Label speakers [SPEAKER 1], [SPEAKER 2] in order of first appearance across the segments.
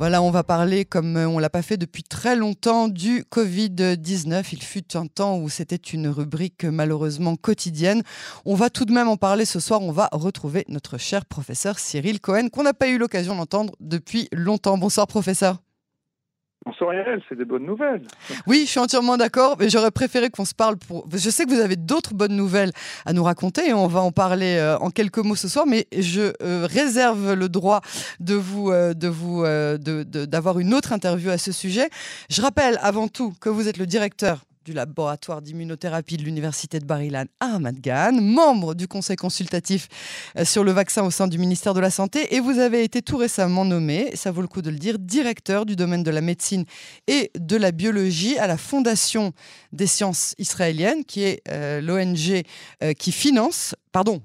[SPEAKER 1] Voilà, on va parler, comme on l'a pas fait depuis très longtemps, du Covid-19. Il fut un temps où c'était une rubrique malheureusement quotidienne. On va tout de même en parler ce soir. On va retrouver notre cher professeur Cyril Cohen, qu'on n'a pas eu l'occasion d'entendre depuis longtemps. Bonsoir, professeur.
[SPEAKER 2] Bonsoir Yael, c'est des bonnes nouvelles.
[SPEAKER 1] Oui, je suis entièrement d'accord, mais j'aurais préféré qu'on se parle pour... Je sais que vous avez d'autres bonnes nouvelles à nous raconter et on va en parler euh, en quelques mots ce soir, mais je euh, réserve le droit de vous, euh, de vous, d'avoir une autre interview à ce sujet. Je rappelle avant tout que vous êtes le directeur du laboratoire d'immunothérapie de l'Université de Bar-Ilan Ahmad Ghan, membre du conseil consultatif euh, sur le vaccin au sein du ministère de la Santé, et vous avez été tout récemment nommé, ça vaut le coup de le dire, directeur du domaine de la médecine et de la biologie à la Fondation des sciences israéliennes, qui est euh, l'ONG euh, qui finance, pardon,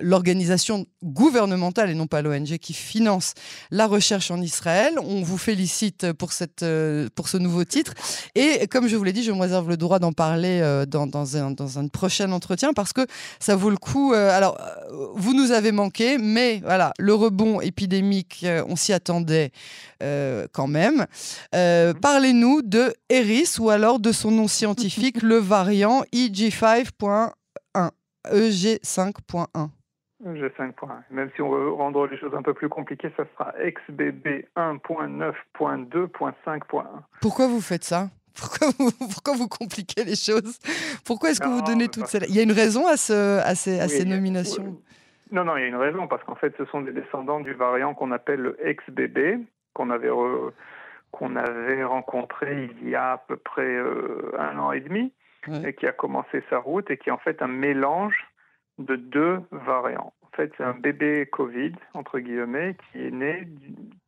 [SPEAKER 1] l'organisation gouvernementale et non pas l'ONG qui finance la recherche en Israël. On vous félicite pour, cette, euh, pour ce nouveau titre. Et comme je vous l'ai dit, je me réserve le droit d'en parler euh, dans, dans, un, dans un prochain entretien parce que ça vaut le coup. Euh, alors, vous nous avez manqué, mais voilà, le rebond épidémique, on s'y attendait quand même. Parlez-nous de Eris ou alors de son nom scientifique, le variant EG5.1. EG5.1.
[SPEAKER 2] G 5.1. Même si on veut rendre les choses un peu plus compliquées, ça sera XBB 1.9.2.5.1.
[SPEAKER 1] Pourquoi vous faites ça? Pourquoi vous, pourquoi vous compliquez les choses? Pourquoi est-ce que vous donnez toutes ces... Il y a une raison à, ce, à ces, à ces nominations?
[SPEAKER 2] Non, non, il y a une raison, parce qu'en fait, ce sont des descendants du variant qu'on appelle le XBB, qu'on avait, qu'on avait rencontré il y a à peu près euh, un an et demi, et qui a commencé sa route, et qui est en fait un mélange de deux variants. En fait, c'est un bébé Covid, entre guillemets, qui est né,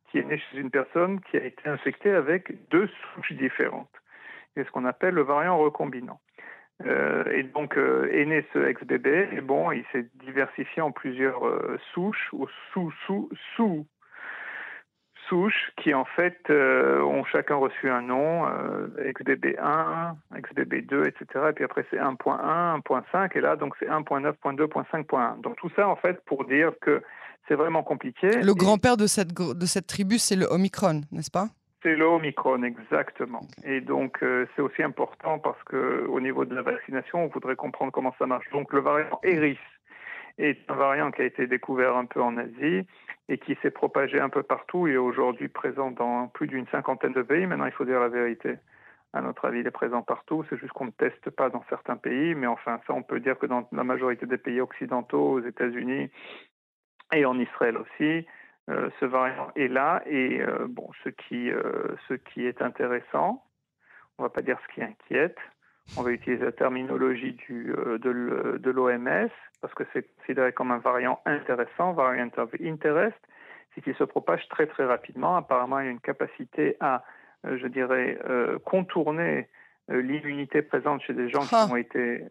[SPEAKER 2] qui est né chez une personne qui a été infectée avec deux souches différentes. C'est ce qu'on appelle le variant recombinant. Euh, et donc euh, est né ce ex-bébé, et bon, il s'est diversifié en plusieurs euh, souches ou sous, sous, sous souches qui en fait euh, ont chacun reçu un nom, euh, XBB1, XBB2, etc. Et puis après c'est 1.1, 1.5 et là donc c'est 1.9.2.5.1. Donc tout ça en fait pour dire que c'est vraiment compliqué.
[SPEAKER 1] Le grand-père de cette, de cette tribu c'est le Omicron, n'est-ce pas?
[SPEAKER 2] C'est le Omicron, exactement. Et donc, euh, c'est aussi important parce que au niveau de la vaccination, on voudrait comprendre comment ça marche. Donc, le variant Eris est un variant qui a été découvert un peu en Asie et qui s'est propagé un peu partout et est aujourd'hui présent dans plus d'une cinquantaine de pays. Maintenant, il faut dire la vérité. À notre avis, il est présent partout. C'est juste qu'on ne teste pas dans certains pays. Mais enfin, ça, on peut dire que dans la majorité des pays occidentaux, aux États-Unis et en Israël aussi, euh, ce variant est là. Et euh, bon, ce qui, euh, ce qui est intéressant, on ne va pas dire ce qui inquiète, on va utiliser la terminologie du, de l'OMS, parce que c'est considéré comme un variant intéressant, variant of interest, c'est qu'il se propage très très rapidement. Apparemment, il y a une capacité à, euh, je dirais, euh, contourner euh, l'immunité présente chez des gens qui ah. ont été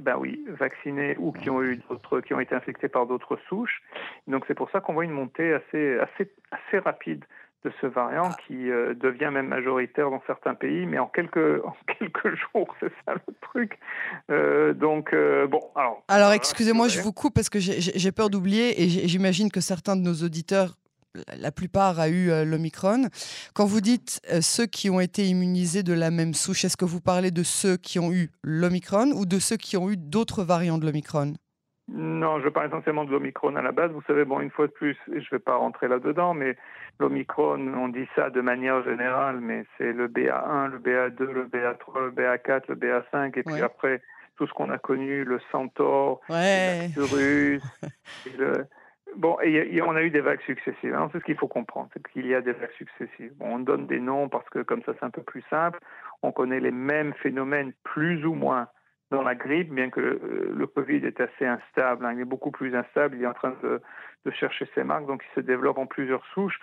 [SPEAKER 2] ben oui, vaccinés ou qui ont eu d'autres, qui ont été infectés par d'autres souches. Donc c'est pour ça qu'on voit une montée assez, assez, assez rapide de ce variant ah. qui euh, devient même majoritaire dans certains pays, mais en quelques, en quelques jours, c'est ça le truc. Euh, donc, euh, bon, alors.
[SPEAKER 1] Alors, excusez-moi, je vous coupe parce que j'ai peur d'oublier et j'imagine que certains de nos auditeurs la plupart a eu l'Omicron. Quand vous dites ceux qui ont été immunisés de la même souche, est-ce que vous parlez de ceux qui ont eu l'Omicron ou de ceux qui ont eu d'autres variants de l'Omicron?
[SPEAKER 2] Non, je parle essentiellement de l'Omicron à la base. Vous savez, bon, une fois de plus, je ne vais pas rentrer là-dedans, mais l'Omicron, on dit ça de manière générale, mais c'est le BA1, le BA2, le BA3, le BA4, le BA5, et puis après, tout ce qu'on a connu, le Centaure,
[SPEAKER 1] ouais.
[SPEAKER 2] le le... Bon, et, on a eu des vagues successives. C'est ce qu'il faut comprendre, c'est qu'il y a des vagues successives. Bon, on donne des noms parce que comme ça, c'est un peu plus simple. On connaît les mêmes phénomènes, plus ou moins dans la grippe, bien que euh, le, Covid est assez instable, hein. il est beaucoup plus instable, il est en train de, de, chercher ses marques, donc il se développe en plusieurs souches.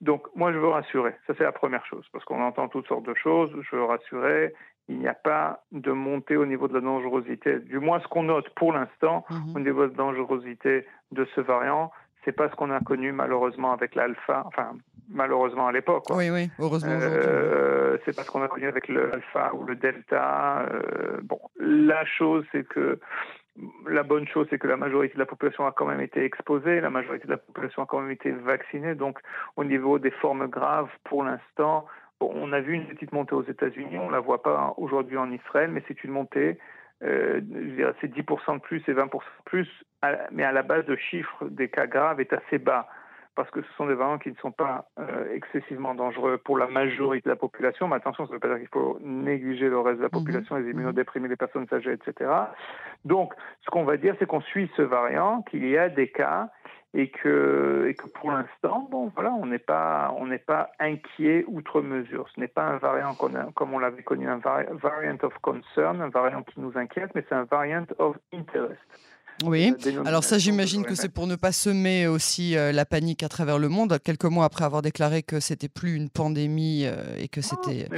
[SPEAKER 2] Donc moi je veux rassurer, ça c'est la première chose, parce qu'on entend toutes sortes de choses, je veux rassurer, il n'y a pas de montée au niveau de la dangerosité, du moins ce qu'on note pour l'instant mhm. au niveau de dangerosité de ce variant, c'est pas ce qu'on a connu malheureusement avec l'alpha, enfin malheureusement à l'époque.
[SPEAKER 1] Oui, oui, heureusement.
[SPEAKER 2] Euh, c'est pas ce qu'on a connu avec l'alpha ou le delta. Euh, bon, la chose c'est que la bonne chose, c'est que la majorité de la population a quand même été exposée, la majorité de la population a quand même été vaccinée. Donc, au niveau des formes graves, pour l'instant, on a vu une petite montée aux États-Unis. On ne la voit pas aujourd'hui en Israël, mais c'est une montée. Euh, c'est 10% de plus et 20% de plus, mais à la base, le chiffre des cas graves est assez bas parce que ce sont des variants qui ne sont pas euh, excessivement dangereux pour la majorité de la population. Mais attention, ça ne veut pas dire qu'il faut négliger le reste de la mhm. population, les immunodéprimés, les personnes âgées, etc. Donc, ce qu'on va dire, c'est qu'on suit ce variant, qu'il y a des cas et que, et que pour l'instant, bon, voilà, on n'est pas, on n'est pas inquiet outre mesure. Ce n'est pas un variant comme on l'avait connu, un variant of concern, un variant qui nous inquiète, mais c'est un variant of interest.
[SPEAKER 1] Oui, alors ça j'imagine que c'est pour ne pas semer aussi euh, la panique à travers le monde, quelques mois après avoir déclaré que c'était plus une pandémie euh, et que c'était...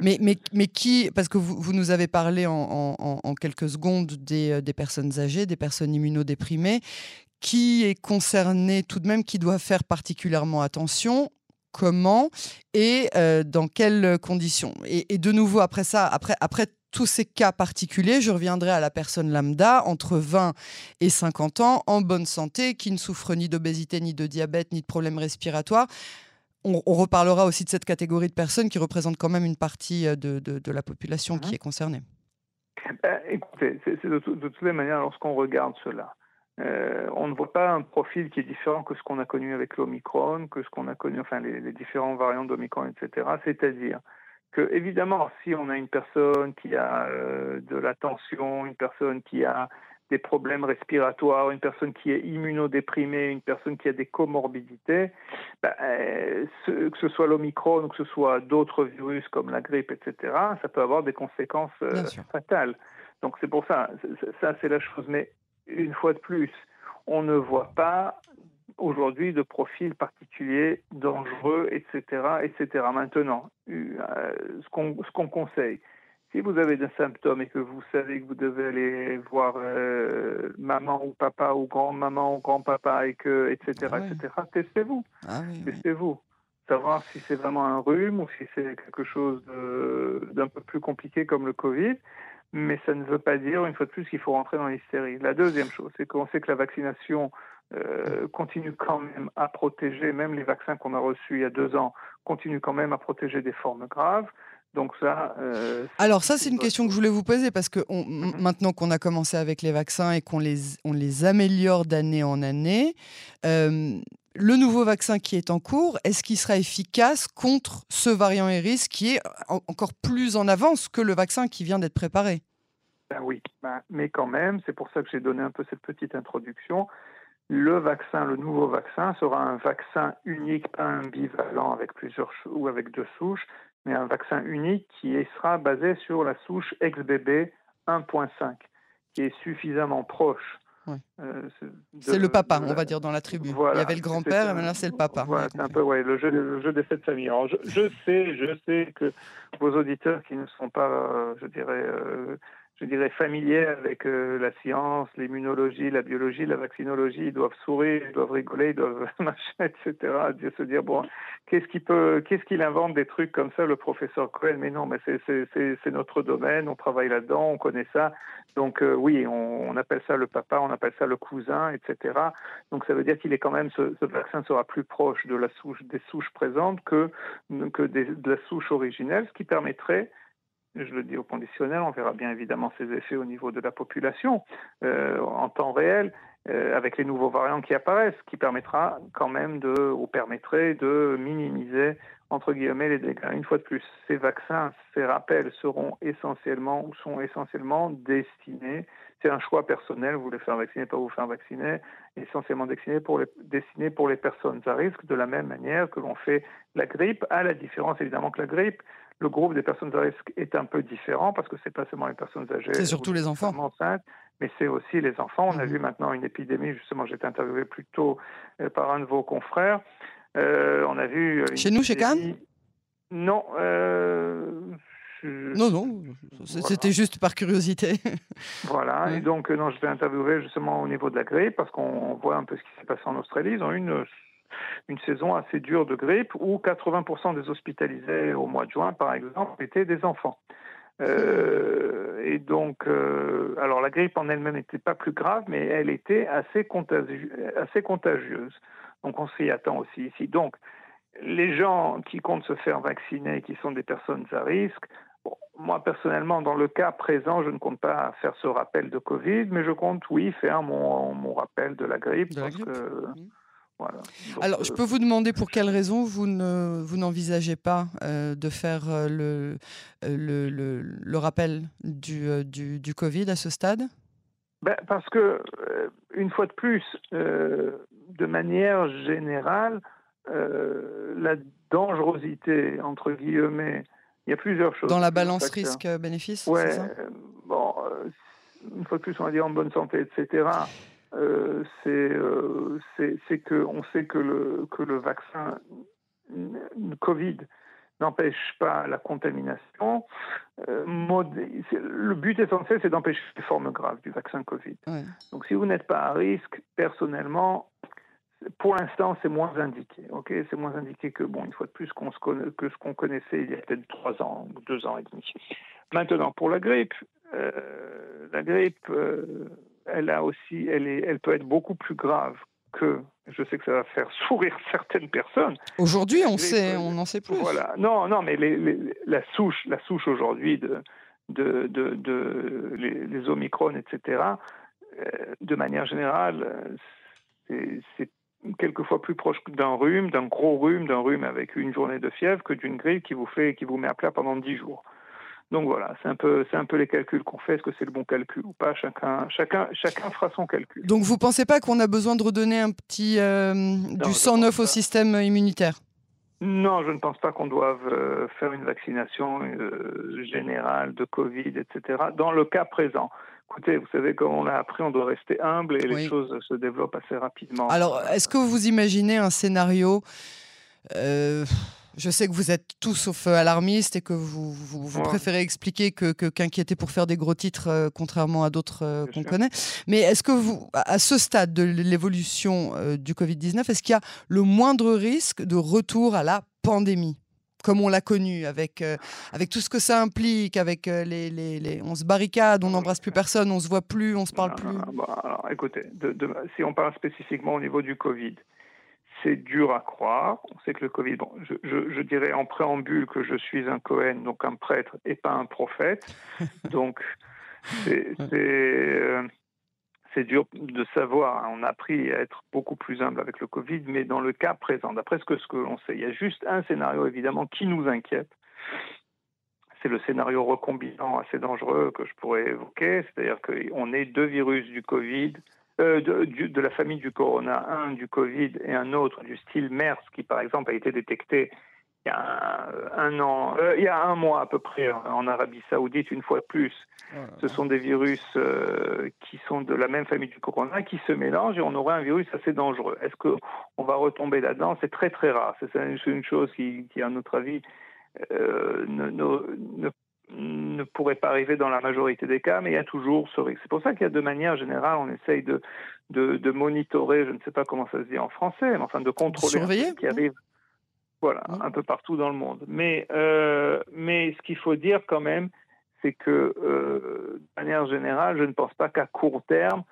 [SPEAKER 1] Mais, mais, mais qui, parce que vous, vous nous avez parlé en, en, quelques secondes des, euh, des, personnes âgées, des personnes immunodéprimées, qui est concerné tout de même, qui doit faire particulièrement attention comment et dans quelles conditions? Et, et, de nouveau, après ça, après, après tous ces cas particuliers, je reviendrai à la personne lambda entre 20 et 50 ans, en bonne santé, qui ne souffre ni d'obésité, ni de diabète, ni de problèmes respiratoires. On, reparlera aussi de cette catégorie de personnes qui représente quand même une partie euh, de, la population qui est concernée.
[SPEAKER 2] Ben, écoutez, de, toutes les manières, lorsqu'on regarde cela, euh, on ne voit pas un profil qui est différent que ce qu'on a connu avec l'Omicron, que ce qu'on a connu, enfin les, les différents variants d'Omicron, etc. C'est-à-dire que évidemment, si on a une personne qui a euh, de la tension, une personne qui a des problèmes respiratoires, une personne qui est immunodéprimée, une personne qui a des comorbidités, ben, euh, que ce soit l'Omicron ou que ce soit d'autres virus comme la grippe, etc., ça peut avoir des conséquences euh, fatales. Donc c'est pour ça, ça c'est la chose. Mais une fois de plus, on ne voit pas aujourd'hui de profils particuliers, dangereux, etc. etc. Maintenant, euh, ce qu'on conseille, si vous avez des symptômes et que vous savez que vous devez aller voir euh, maman ou papa ou grand-maman ou grand-papa et que etc. Ah etc. Testez-vous, ah testez-vous, savoir si c'est vraiment un rhume ou si c'est quelque chose d'un peu plus compliqué comme le Covid mais ça ne veut pas dire, une fois de plus, qu'il faut rentrer dans l'hystérie. La deuxième chose, c'est qu'on sait que la vaccination euh, continue quand même à protéger, même les vaccins qu'on a reçus il y a deux ans, continuent quand même à protéger des formes graves. Donc ça.
[SPEAKER 1] Euh, Alors ça, c'est une question que je voulais vous poser parce que mhm. maintenant qu'on a commencé avec les vaccins et qu'on les, on les améliore d'année en année, euh, le nouveau vaccin qui est en cours, est-ce qu'il sera efficace contre ce variant Eris qui est encore plus en avance que le vaccin qui vient d'être préparé?
[SPEAKER 2] Ben Oui, ben, mais quand même, c'est pour ça que j'ai donné un peu cette petite introduction. Le vaccin, le nouveau vaccin, sera un vaccin unique, pas un bivalent avec plusieurs ou avec deux souches, mais un vaccin unique qui sera basé sur la souche XBB 1.5, qui est suffisamment proche
[SPEAKER 1] euh, c'est le papa, on va dire, dans la tribu. Il y avait le grand-père, et maintenant c'est le papa.
[SPEAKER 2] Voilà, c'est un peu ouais, le, jeu, le jeu des familles. Alors, je, sais, je sais que vos auditeurs qui ne sont pas, euh, je dirais, euh, je dirais, familiers avec euh, la science, l'immunologie, la biologie, la vaccinologie, ils doivent sourire, ils doivent rigoler, ils doivent machin, etc. Se dire, bon, qu'est-ce qu'il peut, qu'est-ce qu'il invente des trucs comme ça, le professeur Cohen? Mais non, mais c'est notre domaine, on travaille là-dedans, on connaît ça. Donc euh, oui, on, appelle ça le papa, on appelle ça le cousin, etc. Donc ça veut dire qu'il est quand même, ce, vaccin sera plus proche de la souche, des souches présentes que, que de la souche originelle, ce qui permettrait je le dis au conditionnel, on verra bien évidemment ses effets au niveau de la population euh, en temps réel, euh, avec les nouveaux variants qui apparaissent, qui permettra quand même de, ou permettrait de minimiser, entre guillemets, les dégâts. Une fois de plus, ces vaccins, ces rappels seront essentiellement ou sont essentiellement destinés, c'est un choix personnel, vous voulez faire vacciner, pas vous faire vacciner, essentiellement destinés pour les, destinés pour les personnes à risque, de la même manière que l'on fait la grippe, à la différence évidemment que la grippe, le groupe des personnes à risque est un peu différent parce que c'est pas seulement les personnes âgées.
[SPEAKER 1] C'est surtout les enfants.
[SPEAKER 2] Enceintes, mais c'est aussi les enfants. On a mhm. vu maintenant une épidémie, justement, j'ai été interviewé plus tôt euh, par un de vos confrères. Euh, on a vu.
[SPEAKER 1] Chez nous, chez Cannes?
[SPEAKER 2] Non. Euh,
[SPEAKER 1] non, non, c'était juste par curiosité.
[SPEAKER 2] voilà, et donc, non, je vais interviewer justement au niveau de la grippe, parce qu'on voit un peu ce qui s'est passé en Australie. Ils ont eu une une saison assez dure de grippe où 80% des hospitalisés au mois de juin, par exemple, étaient des enfants. Euh, et donc, euh, alors la grippe en elle-même n'était pas plus grave, mais elle était assez, assez contagieuse. Donc on s'y attend aussi ici. Donc, les gens qui comptent se faire vacciner, qui sont des personnes à risque, moi personnellement, dans le cas présent, je ne compte pas faire ce rappel de Covid, mais je compte, oui, faire mon, mon rappel de la grippe. parce Que, mmh.
[SPEAKER 1] Alors, je euh, peux vous demander pour quelles raisons vous ne vous n'envisagez pas euh, de faire euh, le, le, le, rappel du, du, du, Covid à ce stade?
[SPEAKER 2] Ben, Parce que, une fois de plus, de manière générale, la dangerosité, entre guillemets, il y a plusieurs choses.
[SPEAKER 1] Dans la balance risque-bénéfice
[SPEAKER 2] Ouais, bon, une fois de plus, on va dire en bonne santé, etc. Euh, euh, c'est qu'on sait que le, que le vaccin Covid n'empêche pas la contamination. Euh, le but essentiel, c'est d'empêcher les formes graves du vaccin Covid. Donc si vous n'êtes pas à risque, personnellement, pour l'instant, c'est moins indiqué. Ok, c'est moins indiqué que bon, une fois de plus, qu'on se que ce qu'on connaissait il y a peut-être trois ans ou deux ans et demi. Maintenant, pour la grippe, la grippe, elle a aussi, elle, est, elle peut être beaucoup plus grave que. Je sais que ça va faire sourire certaines personnes.
[SPEAKER 1] Aujourd'hui, on sait, on en sait plus.
[SPEAKER 2] Voilà. Non, non, mais la souche, la souche aujourd'hui de, de, de, les, Omicron, etc. Euh, de manière générale, c'est quelquefois plus proche d'un rhume, d'un gros rhume, d'un rhume avec une journée de fièvre que d'une grippe qui vous fait, qui vous met à plat pendant dix jours. Donc voilà, c'est un peu, c'est un peu les calculs qu'on fait. Est-ce que c'est le bon calcul ou pas Chacun, chacun, chacun fera son calcul.
[SPEAKER 1] Donc vous pensez pas qu'on a besoin de redonner un petit euh, du sang neuf au système immunitaire?
[SPEAKER 2] Non, je ne pense pas qu'on doive euh, faire une vaccination euh, générale de Covid, etc. Dans le cas présent. Écoutez, vous savez, comme on l'a appris, on doit rester humble et les choses se développent assez rapidement.
[SPEAKER 1] Alors, est-ce que vous imaginez un scénario je sais que vous êtes tous sauf alarmistes et que vous, vous, préférez expliquer que, qu'inquiéter pour faire des gros titres, euh, contrairement à d'autres euh, qu'on connaît. Mais est-ce que vous, à ce stade de l'évolution euh, du Covid-19, est-ce qu'il y a le moindre risque de retour à la pandémie? Comme on l'a connu, avec, avec tout ce que ça implique, avec les, les, on se barricade, on n'embrasse plus personne, on se voit plus, on se parle plus.
[SPEAKER 2] Bah, alors, écoutez, si on parle spécifiquement au niveau du Covid, c'est dur à croire. On sait que le Covid, bon, je, dirais en préambule que je suis un Cohen, donc un prêtre et pas un prophète. Donc, euh, c'est dur de savoir. On a appris à être beaucoup plus humble avec le Covid, mais dans le cas présent, d'après ce que, ce que l'on sait, il y a juste un scénario évidemment qui nous inquiète. C'est le scénario recombinant assez dangereux que je pourrais évoquer, c'est-à-dire qu'on ait deux virus du Covid euh, de, de, la famille du corona, un du Covid et un autre du style MERS, qui par exemple a été détecté il y a un, an, euh, il y a un mois à peu près en Arabie Saoudite, une fois de plus. Ce sont des virus euh, qui sont de la même famille du corona, qui se mélangent et on aurait un virus assez dangereux. Est-ce qu'on va retomber là-dedans? C'est très très rare. C'est une chose qui, qui à notre avis, ne, ne, ne pourrait pas arriver dans la majorité des cas, mais il y a toujours ce risque. C'est pour ça qu'il y a de manière générale, on essaye de, de, monitorer, je ne sais pas comment ça se dit en français, mais enfin de contrôler
[SPEAKER 1] ce
[SPEAKER 2] qui arrive voilà, mmh. un peu partout dans le monde. Mais, euh, mais ce qu'il faut dire quand même, c'est que euh, de manière générale, je ne pense pas qu'à court terme,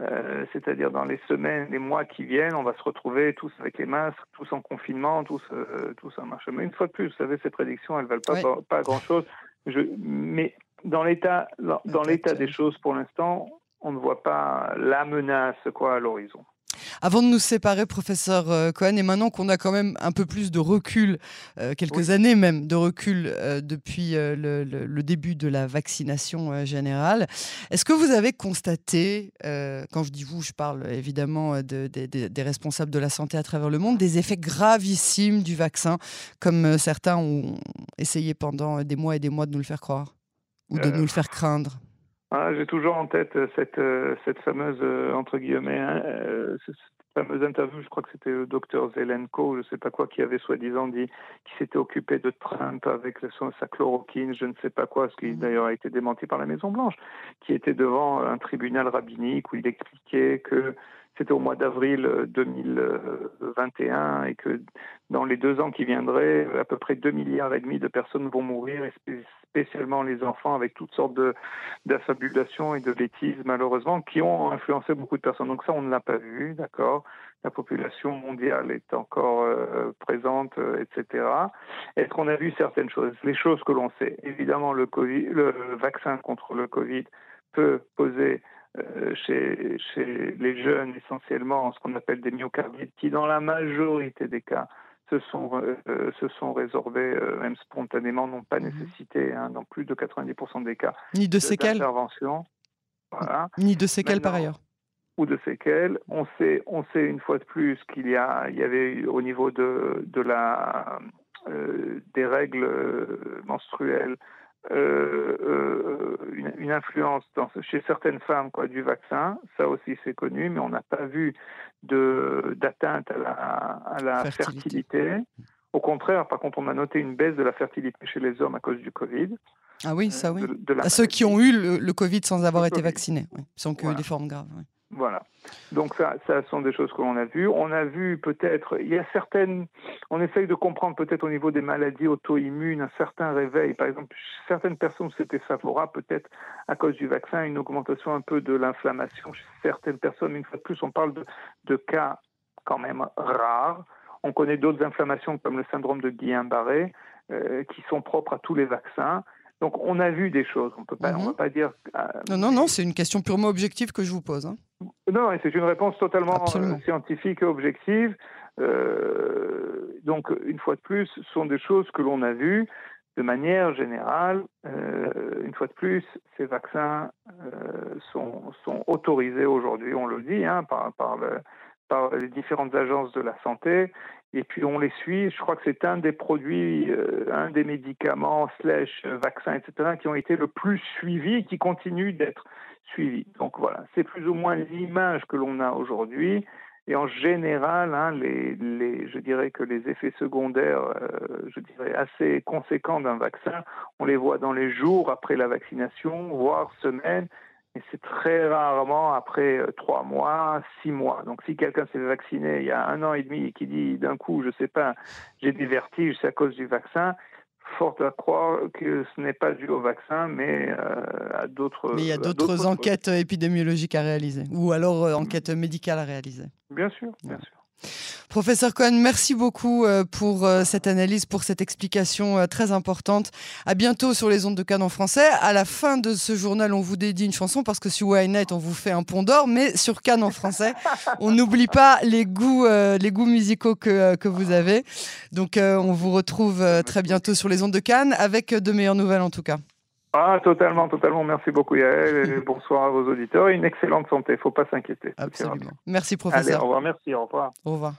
[SPEAKER 2] euh, c'est-à-dire dans les semaines, les mois qui viennent, on va se retrouver tous avec les masques, tous en confinement, tous, tous en marche. Mais une fois de plus, vous savez, ces prédictions, elles ne valent pas, pas grand-chose. Je, mais dans l'état, dans l'état des choses pour l'instant, on ne voit pas la menace quoi à l'horizon.
[SPEAKER 1] Avant de nous séparer, professeur euh, Cohen, et maintenant qu'on a quand même un peu plus de recul, euh, quelques années même de recul euh, depuis le, début de la vaccination générale, est-ce que vous avez constaté, quand je dis vous, je parle évidemment des responsables de la santé à travers le monde, des effets gravissimes du vaccin, comme certains ont essayé pendant des mois et des mois de nous le faire croire ou de nous le faire craindre?
[SPEAKER 2] Ah, j'ai toujours en tête euh, cette, euh, cette fameuse, euh, entre guillemets, hein, cette fameuse interview, je crois que c'était le docteur Zelenko, je ne sais pas quoi, qui avait soi-disant dit qu'il s'était occupé de Trump avec sa chloroquine, je ne sais pas quoi, ce qui mmh. d'ailleurs a été démenti par la Maison-Blanche, qui était devant un tribunal rabbinique où il expliquait que c'était au mois d'avril 2021 et que dans les deux ans qui viendraient, à peu près 2 milliards et demi de personnes vont mourir, et spécialement les enfants, avec toutes sortes d'affabulations et de bêtises, malheureusement, qui ont influencé beaucoup de personnes. Donc ça, on ne l'a pas vu, d'accord? La population mondiale est encore euh, présente, euh, etc. Est-ce qu'on a vu certaines choses? Les choses que l'on sait. Évidemment, le, COVID, le vaccin contre le Covid peut poser euh, chez, chez les jeunes essentiellement ce qu'on appelle des myocardites qui, dans la majorité des cas, se sont, euh, se sont résorbés euh, même spontanément, n'ont pas mhm. nécessité, hein, dans plus de 90% des cas,
[SPEAKER 1] ni de, séquelles.
[SPEAKER 2] Voilà.
[SPEAKER 1] Ni de séquelles par ailleurs.
[SPEAKER 2] Ou de séquelles. On sait, on sait une fois de plus qu'il y, a, il y avait au niveau de, de la, euh, des règles menstruelles euh, euh, une, influence dans, chez certaines femmes quoi, du vaccin, ça aussi c'est connu, mais on n'a pas vu d'atteinte à la, à la fertilité. Au contraire, par contre, on a noté une baisse de la fertilité chez les hommes à cause du Covid.
[SPEAKER 1] Ah oui, ça oui. à ceux qui ont eu le, Covid sans avoir été vaccinés, sans que des formes graves.
[SPEAKER 2] Voilà. Donc ça, ça sont des choses que l'on a vues. On a vu peut-être, il y a certaines, on essaye de comprendre peut-être au niveau des maladies auto-immunes un certain réveil. Par exemple, certaines personnes c'était favorable, peut-être à cause du vaccin, une augmentation un peu de l'inflammation chez certaines personnes. Une fois de plus, on parle de, de cas quand même rares. On connaît d'autres inflammations comme le syndrome de Guillain-Barré euh, qui sont propres à tous les vaccins. Donc on a vu des choses. On peut pas, on va mhm. pas dire.
[SPEAKER 1] Euh, non, non, non, c'est une question purement objective que je vous pose. Hein.
[SPEAKER 2] Non, c'est une réponse totalement euh, scientifique et objective. Euh, donc, une fois de plus, ce sont des choses que l'on a vues de manière générale. Euh, une fois de plus, ces vaccins sont, sont, autorisés aujourd'hui, on le dit, hein, par, par, le, par, les différentes agences de la santé. Et puis on les suit. Je crois que c'est un des produits, un des médicaments slash vaccins, etc., qui ont été le plus suivis, qui continuent d'être suivi. Donc voilà, c'est plus ou moins l'image que l'on a aujourd'hui. Et en général, hein, les, les, je dirais que les effets secondaires, euh, je dirais assez conséquents d'un vaccin, on les voit dans les jours après la vaccination, voire semaines, et c'est très rarement après euh, trois mois, six mois. Donc si quelqu'un s'est vacciné il y a un an et demi et qui dit d'un coup, je sais pas, j'ai des vertiges, c'est à cause du vaccin, fort à croire que ce n'est pas dû au vaccin, mais euh, à d'autres.
[SPEAKER 1] Mais il y a d'autres enquêtes épidémiologiques à réaliser, ou alors euh, enquêtes médicales à réaliser.
[SPEAKER 2] Bien sûr, bien sûr.
[SPEAKER 1] Professeur Cohen, merci beaucoup euh, pour euh, cette analyse, pour cette explication euh, très importante. À bientôt sur les ondes de Cannes en français. À la fin de ce journal, on vous dédie une chanson parce que sur Waynet, on vous fait un pont d'or, mais sur Cannes en français, on n'oublie pas les goûts, les goûts musicaux que, que vous avez. Donc, on vous retrouve très bientôt sur les ondes de Cannes avec de meilleures nouvelles en tout cas.
[SPEAKER 2] Ah, totalement, totalement. Merci beaucoup, Yael. Et bonsoir à vos auditeurs. Une excellente santé. Il ne faut pas s'inquiéter.
[SPEAKER 1] Absolument. Merci, professeur.
[SPEAKER 2] Allez, au revoir. Merci. Au revoir.
[SPEAKER 1] Au revoir.